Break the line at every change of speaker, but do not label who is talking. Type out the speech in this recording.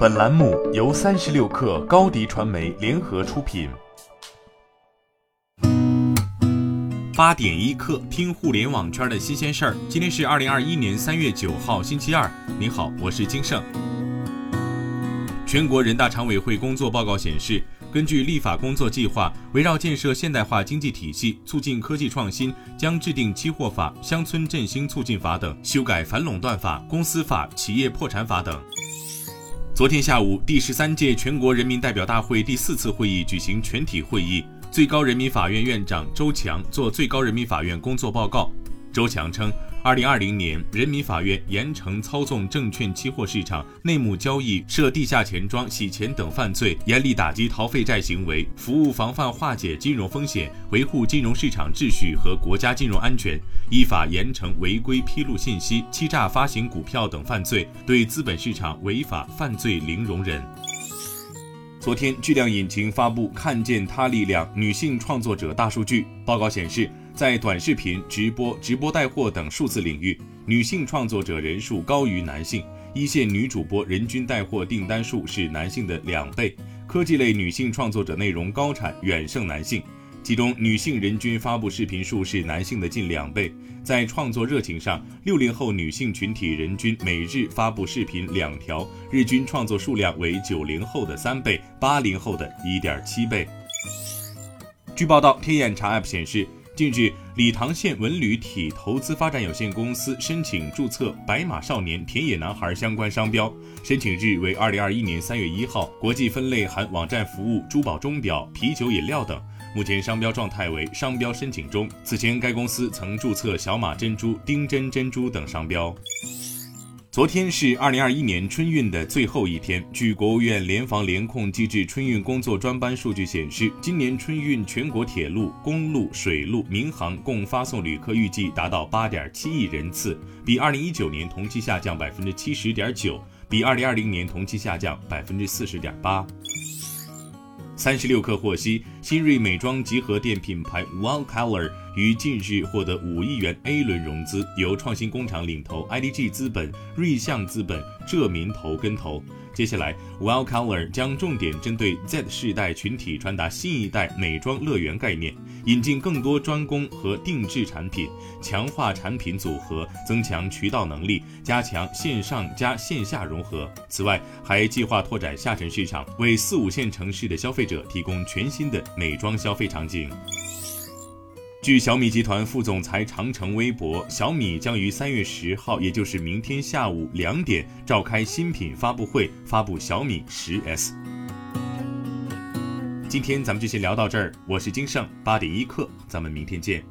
本栏目由三十六氪高低传媒联合出品。
八点一刻，听互联网圈的新鲜事儿。今天是二零二一年三月九号，星期二。您好，我是金盛。全国人大常委会工作报告显示，根据立法工作计划，围绕建设现代化经济体系、促进科技创新，将制定期货法、乡村振兴促进法等，修改反垄断法、公司法、企业破产法等。昨天下午，第十三届全国人民代表大会第四次会议举行全体会议，最高人民法院院长周强作最高人民法院工作报告。周强称。二零二零年，人民法院严惩操纵证券期货市场、内幕交易、设地下钱庄、洗钱等犯罪，严厉打击逃废债行为，服务防范化解金融风险，维护金融市场秩序和国家金融安全。依法严惩违规披露信息、欺诈发行股票等犯罪，对资本市场违法犯罪零容忍。昨天，巨量引擎发布《看见她力量：女性创作者大数据》报告显示。在短视频、直播、直播带货等数字领域，女性创作者人数高于男性。一线女主播人均带货订单数是男性的两倍。科技类女性创作者内容高产远胜男性，其中女性人均发布视频数是男性的近两倍。在创作热情上，六零后女性群体人均每日发布视频两条，日均创作数量为九零后的三倍，八零后的一点七倍。据报道，天眼查 App 显示。近日，理塘县文旅体投资发展有限公司申请注册“白马少年”“田野男孩”相关商标，申请日为二零二一年三月一号。国际分类含网站服务、珠宝钟表、啤酒饮料等。目前商标状态为商标申请中。此前，该公司曾注册“小马珍珠”“丁真珍珠”等商标。昨天是二零二一年春运的最后一天。据国务院联防联控机制春运工作专班数据显示，今年春运全国铁路、公路、水路、民航共发送旅客预计达到八点七亿人次，比二零一九年同期下降百分之七十点九，比二零二零年同期下降百分之四十点八。三十六氪获悉，新锐美妆集合店品牌 Wow Color 于近日获得五亿元 A 轮融资，由创新工厂领投，IDG 资本、瑞象资本、浙民投跟投。接下来，Well Color 将重点针对 Z 世代群体传达新一代美妆乐园概念，引进更多专攻和定制产品，强化产品组合，增强渠道能力，加强线上加线下融合。此外，还计划拓展下沉市场，为四五线城市的消费者提供全新的美妆消费场景。据小米集团副总裁长城微博，小米将于三月十号，也就是明天下午两点召开新品发布会，发布小米十 S。今天咱们就先聊到这儿，我是金盛八点一刻，咱们明天见。